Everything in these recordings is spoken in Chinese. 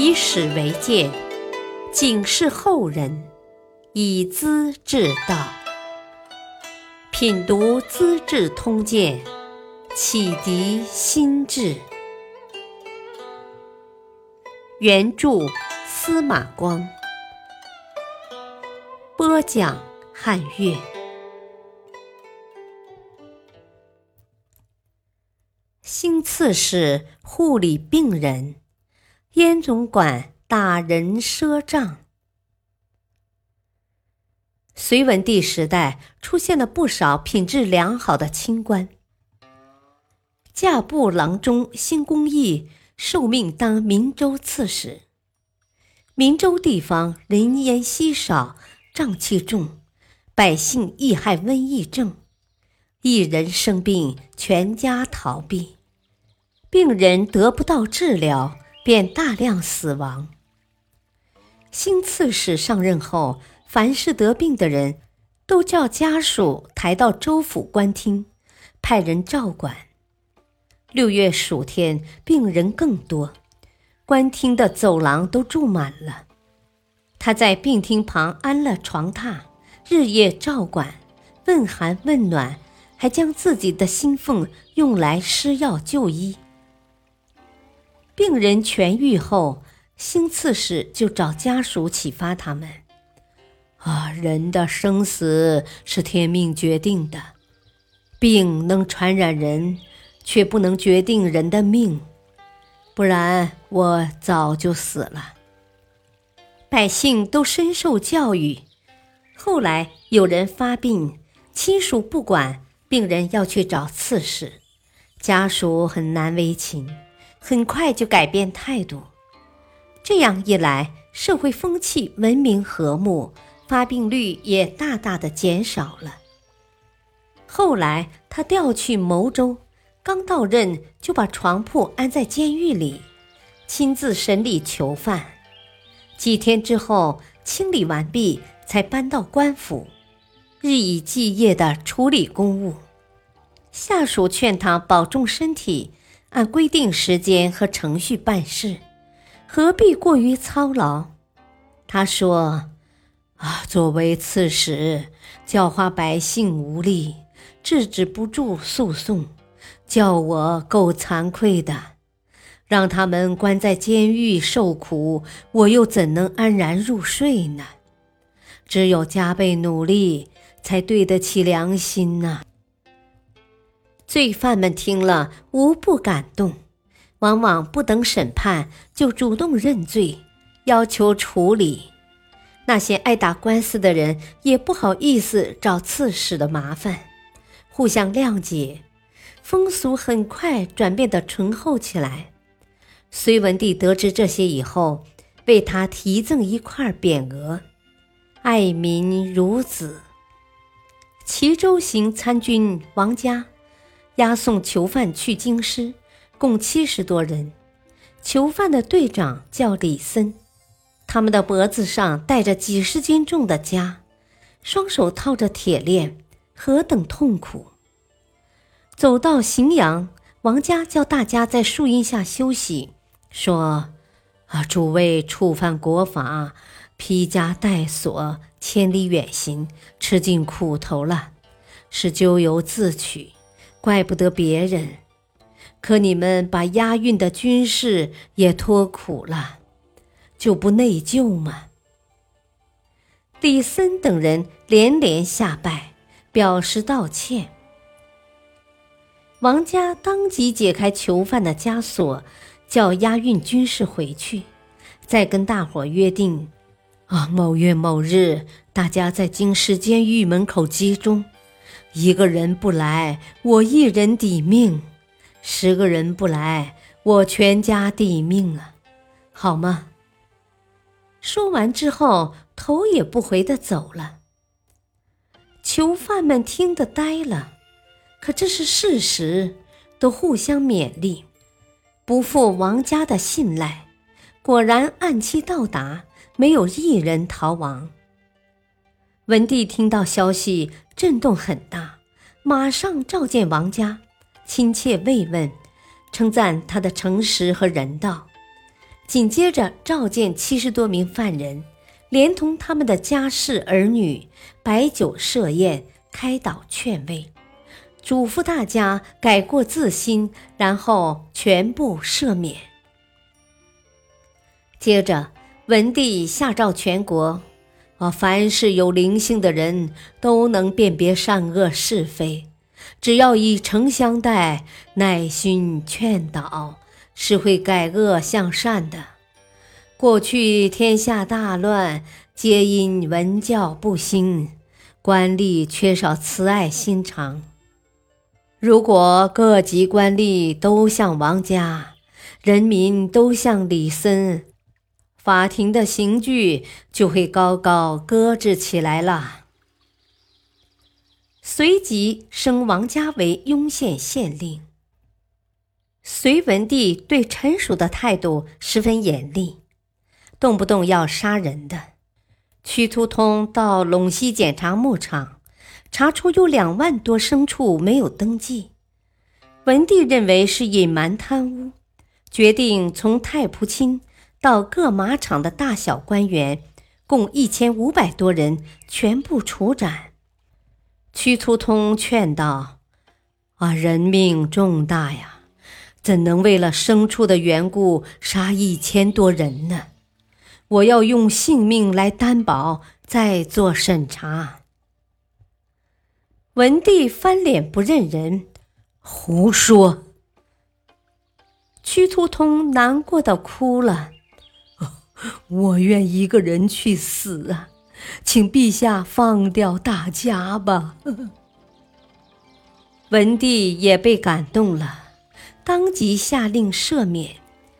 以史为鉴，警示后人，以资治道。品读《资治通鉴》，启迪心智。原著司马光，播讲汉乐。新次是护理病人。燕总管打人赊账。隋文帝时代出现了不少品质良好的清官。驾部郎中辛公义受命当明州刺史。明州地方人烟稀少，瘴气重，百姓易害瘟疫症，一人生病，全家逃避，病人得不到治疗。便大量死亡。新刺史上任后，凡是得病的人，都叫家属抬到州府官厅，派人照管。六月暑天，病人更多，官厅的走廊都住满了。他在病厅旁安了床榻，日夜照管，问寒问暖，还将自己的薪俸用来施药就医。病人痊愈后，新刺史就找家属启发他们：啊，人的生死是天命决定的，病能传染人，却不能决定人的命，不然我早就死了。百姓都深受教育。后来有人发病，亲属不管，病人要去找刺史，家属很难为情。很快就改变态度，这样一来，社会风气文明和睦，发病率也大大的减少了。后来他调去牟州，刚到任就把床铺安在监狱里，亲自审理囚犯。几天之后清理完毕，才搬到官府，日以继夜的处理公务。下属劝他保重身体。按规定时间和程序办事，何必过于操劳？他说：“啊，作为刺史，教化百姓无力，制止不住诉讼，叫我够惭愧的。让他们关在监狱受苦，我又怎能安然入睡呢？只有加倍努力，才对得起良心呐。”罪犯们听了无不感动，往往不等审判就主动认罪，要求处理。那些爱打官司的人也不好意思找刺史的麻烦，互相谅解，风俗很快转变得醇厚起来。隋文帝得知这些以后，为他题赠一块匾额：“爱民如子。”齐州行参军王嘉。押送囚犯去京师，共七十多人。囚犯的队长叫李森，他们的脖子上带着几十斤重的枷，双手套着铁链，何等痛苦！走到荥阳，王家叫大家在树荫下休息，说：“啊，诸位触犯国法，披枷带锁，千里远行，吃尽苦头了，是咎由自取。”怪不得别人，可你们把押运的军士也托苦了，就不内疚吗？李森等人连连下拜，表示道歉。王家当即解开囚犯的枷锁，叫押运军士回去，再跟大伙约定：啊，某月某日，大家在京师监狱门口集中。一个人不来，我一人抵命；十个人不来，我全家抵命啊，好吗？说完之后，头也不回的走了。囚犯们听得呆了，可这是事实，都互相勉励，不负王家的信赖。果然，按期到达，没有一人逃亡。文帝听到消息，震动很大，马上召见王家，亲切慰问，称赞他的诚实和人道，紧接着召见七十多名犯人，连同他们的家室儿女，摆酒设宴，开导劝慰，嘱咐大家改过自新，然后全部赦免。接着，文帝下诏全国。啊，凡是有灵性的人都能辨别善恶是非，只要以诚相待、耐心劝导，是会改恶向善的。过去天下大乱，皆因文教不兴，官吏缺少慈爱心肠。如果各级官吏都像王家，人民都像李森。法庭的刑具就会高高搁置起来了。随即升王家为雍县县令。隋文帝对臣属的态度十分严厉，动不动要杀人的。屈突通到陇西检查牧场，查出有两万多牲畜没有登记，文帝认为是隐瞒贪污，决定从太仆卿。到各马场的大小官员，共一千五百多人，全部处斩。屈突通劝道：“啊，人命重大呀，怎能为了牲畜的缘故杀一千多人呢？我要用性命来担保，再做审查。”文帝翻脸不认人，胡说。屈突通难过的哭了。我愿一个人去死啊，请陛下放掉大家吧。文帝也被感动了，当即下令赦免，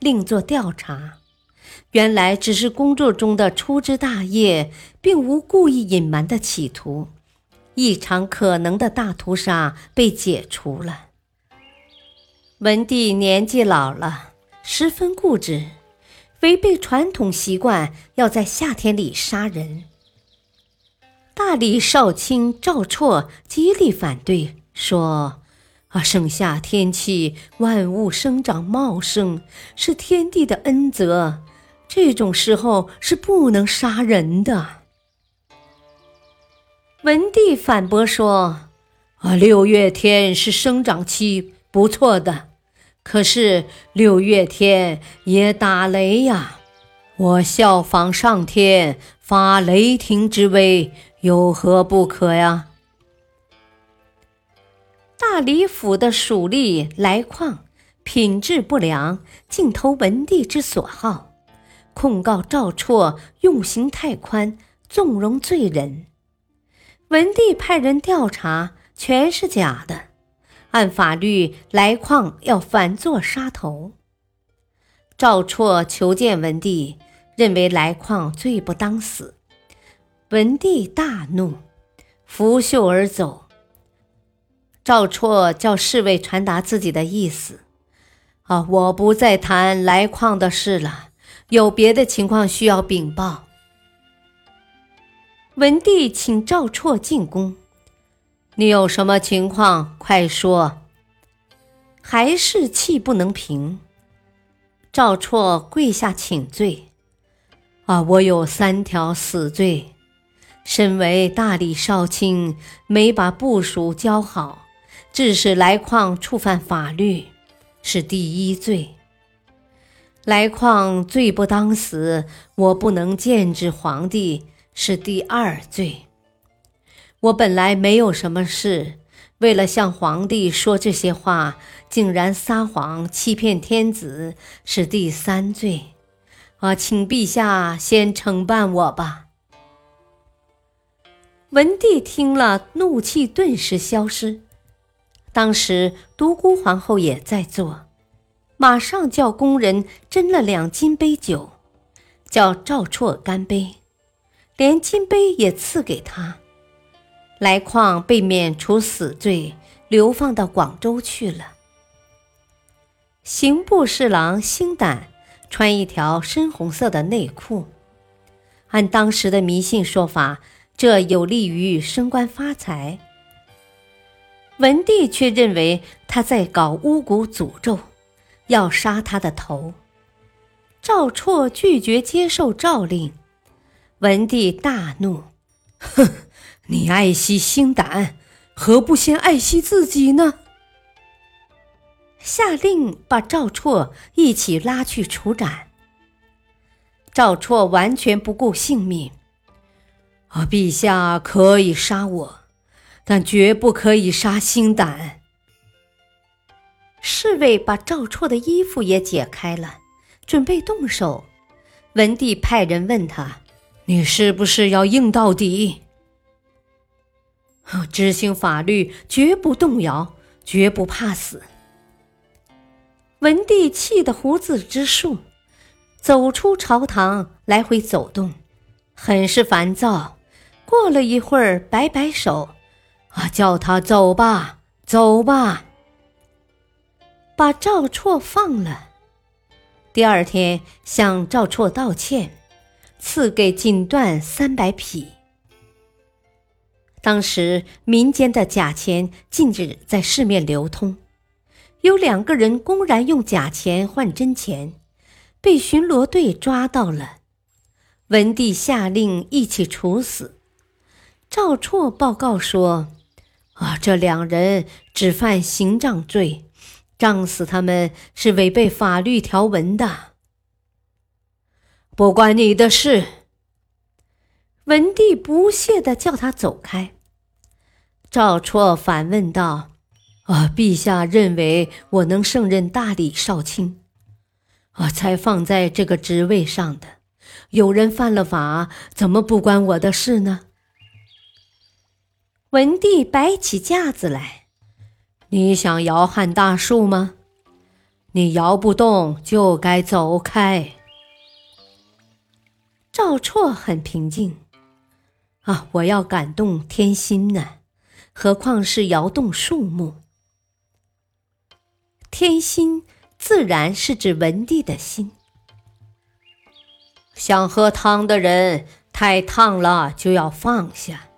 另作调查。原来只是工作中的粗枝大叶，并无故意隐瞒的企图，一场可能的大屠杀被解除了。文帝年纪老了，十分固执。违背传统习惯，要在夏天里杀人。大理少卿赵绰极力反对，说：“啊，盛夏天气，万物生长茂盛，是天地的恩泽，这种时候是不能杀人的。”文帝反驳说：“啊，六月天是生长期，不错的。”可是六月天也打雷呀，我效仿上天发雷霆之威，有何不可呀？大理府的属吏来矿品质不良，竟投文帝之所好，控告赵绰用刑太宽，纵容罪人。文帝派人调查，全是假的。按法律，来矿要反坐杀头。赵绰求见文帝，认为来矿罪不当死。文帝大怒，拂袖而走。赵绰叫侍卫传达自己的意思：“啊，我不再谈来矿的事了，有别的情况需要禀报。”文帝请赵绰进宫。你有什么情况？快说！还是气不能平。赵绰跪下请罪：“啊，我有三条死罪。身为大理少卿，没把部属教好，致使来矿触犯法律，是第一罪。来矿罪不当死，我不能见制皇帝，是第二罪。”我本来没有什么事，为了向皇帝说这些话，竟然撒谎欺骗天子，是第三罪。啊，请陛下先惩办我吧。文帝听了，怒气顿时消失。当时独孤皇后也在座，马上叫宫人斟了两金杯酒，叫赵绰干杯，连金杯也赐给他。来矿被免除死罪，流放到广州去了。刑部侍郎星胆穿一条深红色的内裤，按当时的迷信说法，这有利于升官发财。文帝却认为他在搞巫蛊诅咒，要杀他的头。赵绰拒绝接受诏令，文帝大怒：“哼，你爱惜心胆，何不先爱惜自己呢？”下令把赵绰一起拉去处斩。赵绰完全不顾性命：“啊，陛下可以杀我，但绝不可以杀心胆。”侍卫把赵绰的衣服也解开了。准备动手，文帝派人问他：“你是不是要硬到底？”执行法律，绝不动摇，绝不怕死。文帝气得胡子直竖，走出朝堂，来回走动，很是烦躁。过了一会儿，摆摆手：“啊，叫他走吧，走吧。”把赵绰放了。第二天向赵绰道歉，赐给锦缎三百匹。当时民间的假钱禁止在市面流通，有两个人公然用假钱换真钱，被巡逻队抓到了。文帝下令一起处死。赵绰报告说：“啊，这两人只犯刑杖罪。”杖死他们是违背法律条文的，不关你的事。文帝不屑的叫他走开。赵绰反问道：“啊，陛下认为我能胜任大理少卿，啊，才放在这个职位上的。有人犯了法，怎么不关我的事呢？”文帝摆起架子来。你想摇撼大树吗？你摇不动，就该走开。赵绰很平静，啊，我要感动天心呢，何况是摇动树木？天心自然是指文帝的心。想喝汤的人，太烫了就要放下。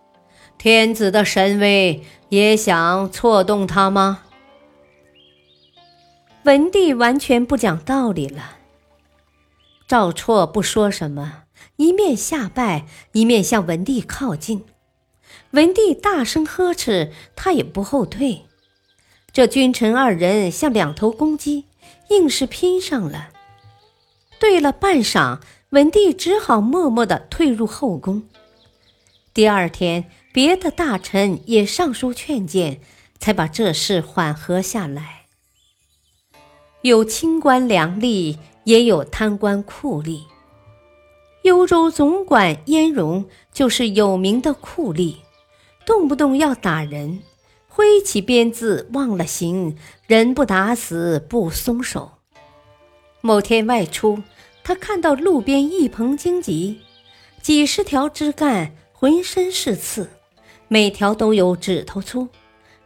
天子的神威。也想错动他吗？文帝完全不讲道理了。赵绰不说什么，一面下拜，一面向文帝靠近。文帝大声呵斥，他也不后退。这君臣二人像两头公鸡，硬是拼上了。对了半晌，文帝只好默默地退入后宫。第二天。别的大臣也上书劝谏，才把这事缓和下来。有清官良吏，也有贪官酷吏。幽州总管燕荣就是有名的酷吏，动不动要打人，挥起鞭子忘了形，人不打死不松手。某天外出，他看到路边一棚荆棘，几十条枝干，浑身是刺。每条都有指头粗，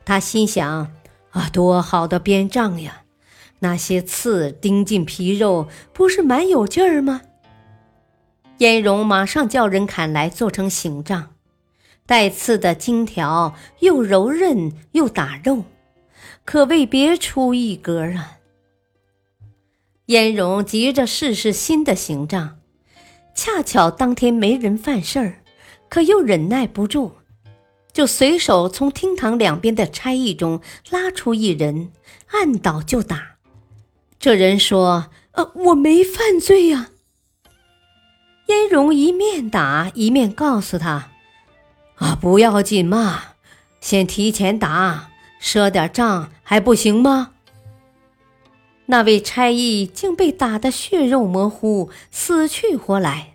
他心想：啊，多好的鞭杖呀！那些刺钉进皮肉，不是蛮有劲儿吗？燕荣马上叫人砍来，做成刑杖。带刺的荆条又柔韧又打肉，可谓别出一格啊！燕荣急着试试新的刑杖，恰巧当天没人犯事儿，可又忍耐不住。就随手从厅堂两边的差役中拉出一人，按倒就打。这人说：“呃，我没犯罪呀。”荣一面打一面告诉他：“啊，不要紧嘛，先提前打，赊点账还不行吗？”那位差役竟被打得血肉模糊，死去活来。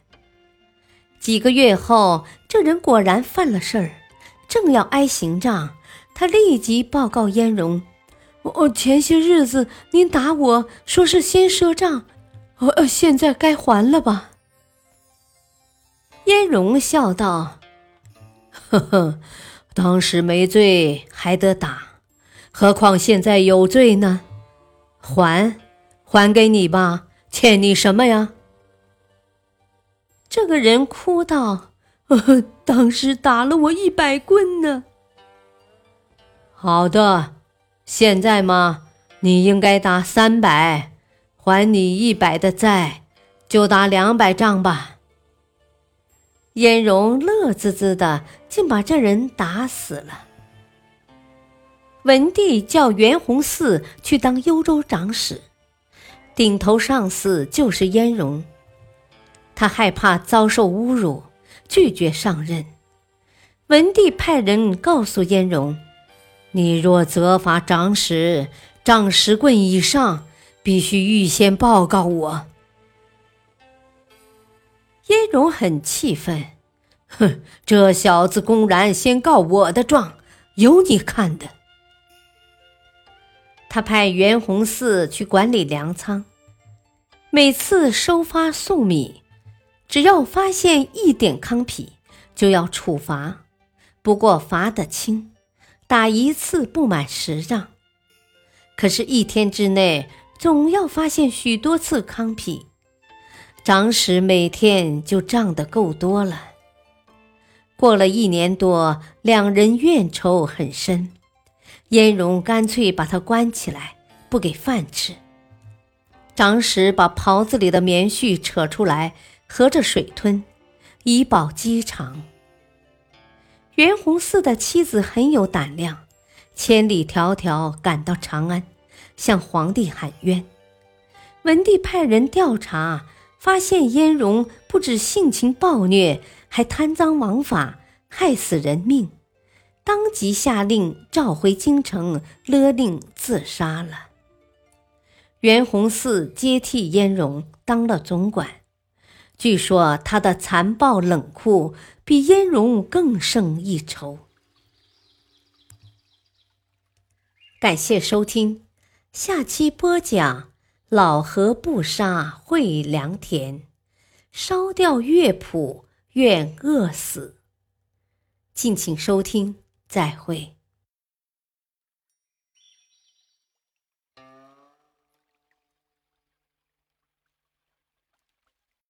几个月后，这人果然犯了事儿。正要挨刑杖，他立即报告燕荣：“我前些日子您打我说是先赊账，呃，现在该还了吧？”燕荣笑道：“呵呵，当时没罪还得打，何况现在有罪呢？还，还给你吧，欠你什么呀？”这个人哭道。当时打了我一百棍呢。好的，现在嘛，你应该打三百，还你一百的债，就打两百仗吧。燕荣乐滋滋的，竟把这人打死了。文帝叫袁弘嗣去当幽州长史，顶头上司就是燕荣。他害怕遭受侮辱，拒绝上任。文帝派人告诉燕荣：“你若责罚长史，长十棍以上，必须预先报告我。”燕荣很气愤，哼，这小子公然先告我的状，有你看的！他派袁弘嗣去管理粮仓，每次收发粟米，只要发现一点糠秕，就要处罚。不过罚得轻，打一次不满十丈。可是，一天之内总要发现许多次糠秕。长史每天就账得够多了。过了一年多，两人怨仇很深，燕荣干脆把他关起来，不给饭吃。长史把袍子里的棉絮扯出来，合着水吞，以保饥肠。袁弘嗣的妻子很有胆量，千里迢迢赶到长安，向皇帝喊冤。文帝派人调查。发现燕荣不止性情暴虐，还贪赃枉法，害死人命，当即下令召回京城，勒令自杀了。袁弘嗣接替燕荣当了总管，据说他的残暴冷酷比燕荣更胜一筹。感谢收听，下期播讲。老何不杀会良田，烧掉乐谱愿饿死。敬请收听，再会。